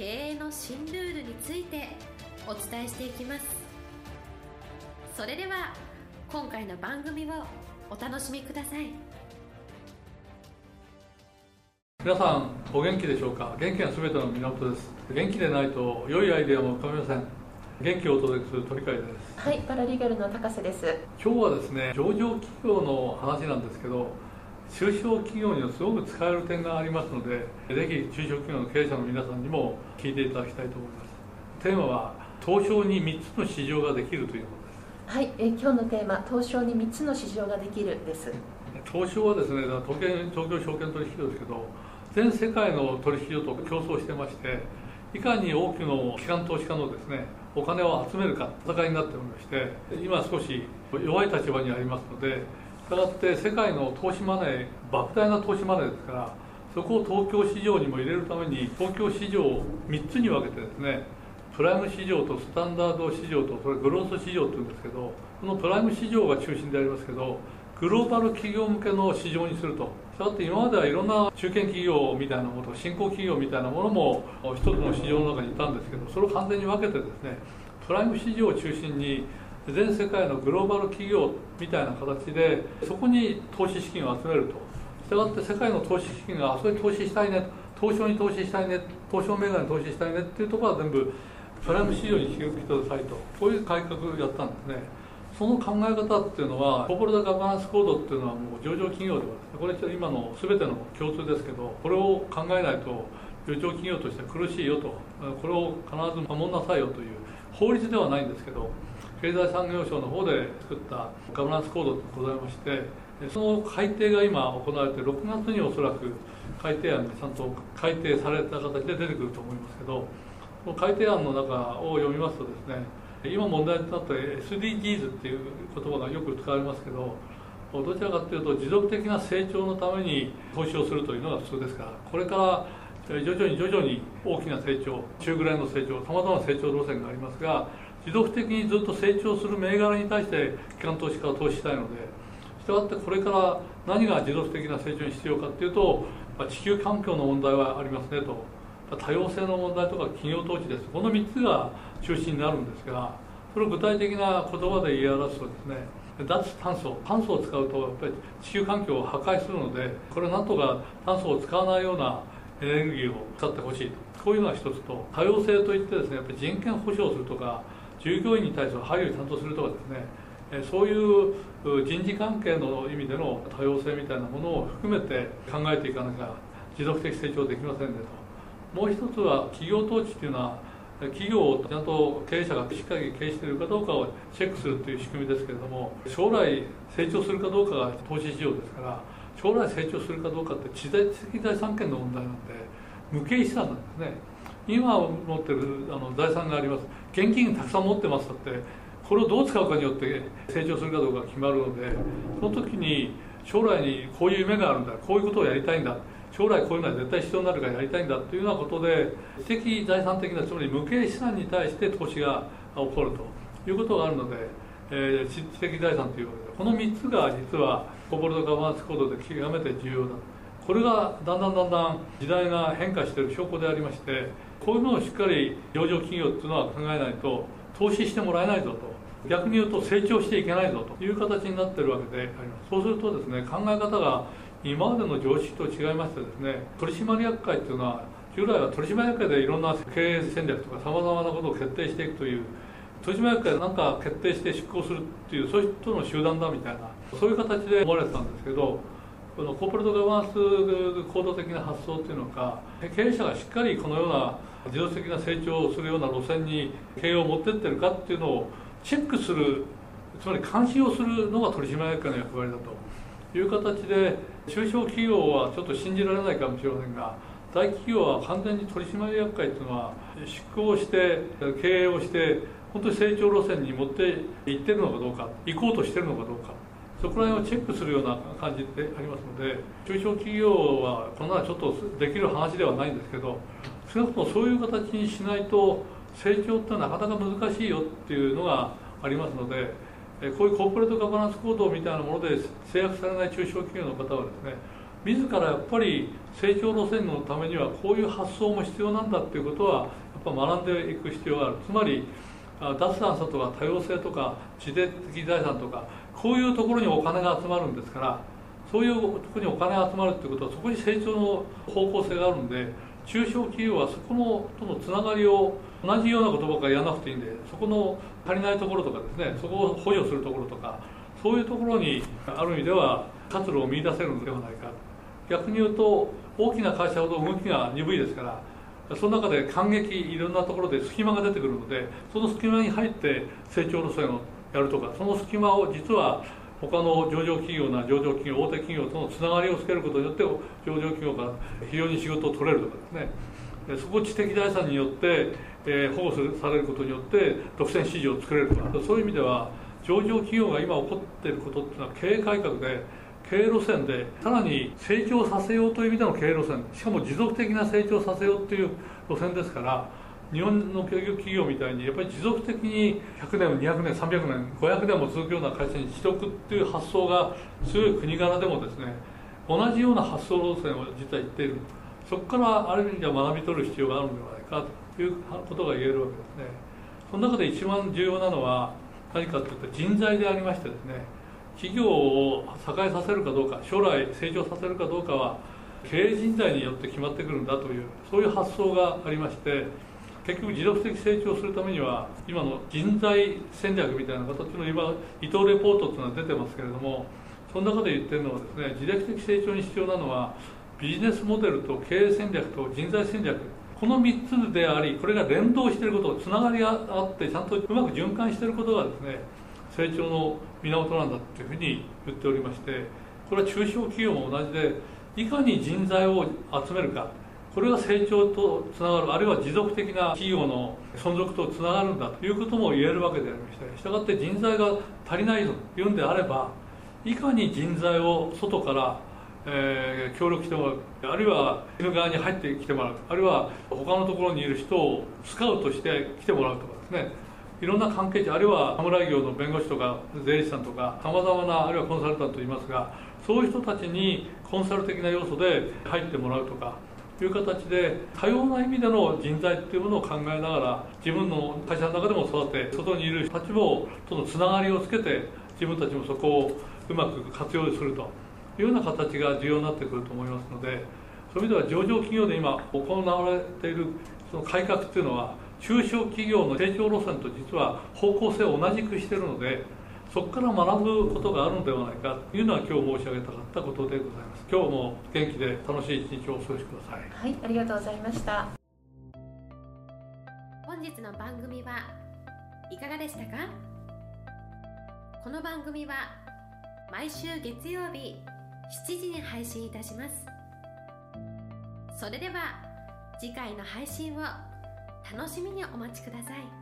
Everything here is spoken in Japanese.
経営の新ルールについてお伝えしていきます。それでは今回の番組をお楽しみください。皆さんお元気でしょうか？元気がすべての源です。元気でないと良いアイデアも浮かびません。元気をお届けする鳥海です。はいパラリーガルの高瀬です。今日はですね上場企業の話なんですけど中小企業にはすごく使える点がありますのでぜひ中小企業の経営者の皆さんにも聞いていただきたいと思います。テーマは東証に3つの市場ができるというものです。はい、え今日のテーマ東証に3つの市場ができるです。東証はですね東京東京証券取引所ですけど全世界の取引所と競争してましていかに多くの機関投資家のですねお金を集めるか戦いになっておりまして今少し弱い立場にありますのでしたがって世界の投資マネー莫大な投資マネーですからそこを東京市場にも入れるために東京市場を3つに分けてですねプライム市場とスタンダード市場とそれグロース市場っていうんですけどこのプライム市場が中心でありますけどグローバル企業向けの市場にすると。したがって今まではいろんな中堅企業みたいなものと新興企業みたいなものも一つの市場の中にいたんですけどそれを完全に分けてですねプライム市場を中心に全世界のグローバル企業みたいな形でそこに投資資金を集めると。したがって世界の投資資金があそこに投資したいね東証に投資したいね東証銘柄に投資したいねっていうところは全部プライム市場に引き受けてくださいとこういう改革をやったんですね。その考え方っていうのはコーポレートガバナンスコードっていうのはもう上場企業ではこれ今の全ての共通ですけどこれを考えないと上場企業として苦しいよと。これを必ず守んなさいよという法律ではないんですけど経済産業省の方で作ったガバナンスコードがございましてその改定が今行われて6月におそらく改定案がちゃんと改定された形で出てくると思いますけどこの改定案の中を読みますとですね今問題になった SDGs っていう言葉がよく使われますけどどちらかというと持続的な成長のために投資をするというのが普通ですからこれから徐々に徐々に大きな成長中ぐらいの成長さまざまな成長路線がありますが持続的にずっと成長する銘柄に対して機関投資家は投資したいのでしたがってこれから何が持続的な成長に必要かっていうと地球環境の問題はありますねと。多様性の問題とか企業統治です。この3つが中心になるんですがそれを具体的な言葉で言い表すとですね脱炭素炭素を使うとやっぱり地球環境を破壊するのでこれをなんとか炭素を使わないようなエネルギーを使ってほしいと。こういうのが一つと多様性といってですねやっぱり人権保障するとか従業員に対する配慮をちゃんとするとかですねそういう人事関係の意味での多様性みたいなものを含めて考えていかなきゃ持続的成長できませんねと。もう一つは企業統治っていうのは企業をちゃんと経営者がしっかり経営しているかどうかをチェックするという仕組みですけれども将来成長するかどうかが投資市場ですから将来成長するかどうかって知的財産権の問題なんで無形資産なんですね。今持ってるあの財産があります。現金たくさん持ってますだってこれをどう使うかによって成長するかどうか決まるのでその時に将来にこういう夢があるんだこういうことをやりたいんだ将来こういうのは絶対必要になるからやりたいんだというようなことで知的財産的なつまり無形資産に対して投資が起こるということがあるので、えー、知的財産というわけでこの3つが実はコーポレートガバナンスコードで極めて重要だ。これがだんだんだんだん時代が変化している証拠でありましてこういうのをしっかり上場企業っていうのは考えないと投資してもらえないぞと。逆に言うと成長していけないぞという形になってるわけであります。そうするとですね考え方が今までの常識と違いましてですね取締役会っていうのは従来は取締役会でいろんな経営戦略とかさまざまなことを決定していくという取締役会で何か決定して執行するっていうそういう人の集団だみたいなそういう形で思われてたんですけどこのコーポレートガバナンス行動的な発想っていうのか経営者がしっかりこのような持続的な成長をするような路線に経営を持ってってるかっていうのをチェックするつまり監視をするのが取締役会の役割だと。いう形で中小企業はちょっと信じられないかもしれませんが大企業は完全に取締役会っていうのは執行して経営をして本当に成長路線に持っていってるのかどうか行こうとしてるのかどうか。そこら辺をチェックするような感じでありますので中小企業はこんなちょっとできる話ではないんですけど少なくともそういう形にしないと成長ってなかなか難しいよっていうのがありますのでこういうコーポレートガバナンス行動みたいなもので制約されない中小企業の方はですね自らやっぱり成長路線のためにはこういう発想も必要なんだっていうことはやっぱ学んでいく必要がある。つまり脱炭素とか多様性とか自然的財産とかこういうところにお金が集まるんですからそういうところにお金が集まるっていうことはそこに成長の方向性があるんで中小企業はそこのとのつながりを同じようなことばっかりやらなくていいんでそこの足りないところとかですねそこを補助するところとかそういうところにある意味では活路を見出せるのではないか。逆に言うと大きな会社ほど動きが鈍いですからその中で感激いろんなところで隙間が出てくるのでその隙間に入って成長路線をやるとかその隙間を実は他の上場企業な上場企業大手企業とのつながりをつけることによって上場企業が非常に仕事を取れるとかですね。そこを知的財産によって、え、保護されることによって独占市場を作れるとかそういう意味では上場企業が今起こっていることっていうのは経営改革で経営路線でさらに成長させようという意味での経営路線。しかも持続的な成長させようという路線ですから日本の企業みたいにやっぱり持続的に100年200年300年500年も続くような会社にしておくっていう発想が強い国柄でもですね同じような発想路線を実は言っている。そこからある意味では学び取る必要があるのではないかということが言えるわけですね。その中で一番重要なのは何かというと人材でありましてですね企業を栄えさせるかどうか将来成長させるかどうかは経営人材によって決まってくるんだというそういう発想がありまして結局持続的成長するためには今の人材戦略みたいな形の今伊藤レポートっていうのは出てますけれどもその中で言ってるのはですね自力的成長に必要なのはビジネスモデルと経営戦略と人材戦略この3つでありこれが連動していることつながりがあってちゃんとうまく循環していることがですね成長の源なんだというふうに言っておりましてこれは中小企業も同じでいかに人材を集めるかこれが成長とつながるあるいは持続的な企業の存続とつながるんだということも言えるわけでありましてしたがって人材が足りないというんであればいかに人材を外から、えー、協力してもらうあるいは犬側に入ってきてもらうあるいは他のところにいる人をスカウトして来てもらうとかですね。いろんな関係者あるいは侍業の弁護士とか税理士さんとかさまざまなあるいはコンサルタントといますがそういう人たちにコンサル的な要素で入ってもらうとかいう形で多様な意味での人材っていうものを考えながら自分の会社の中でも育て外にいる人たちもとのつながりをつけて自分たちもそこをうまく活用するというような形が重要になってくると思いますのでそういう意味では上場企業で今行われているその改革っていうのは中小企業の成長路線と実は方向性を同じくしているのでそこから学ぶことがあるのではないかというのは今日申し上げたかったことでございます。今日も元気で楽しい一日をお過ごしください。はいありがとうございました。本日の番組はいかがでしたか？この番組は毎週月曜日7時に配信いたします。それでは次回の配信を楽しみにお待ちください。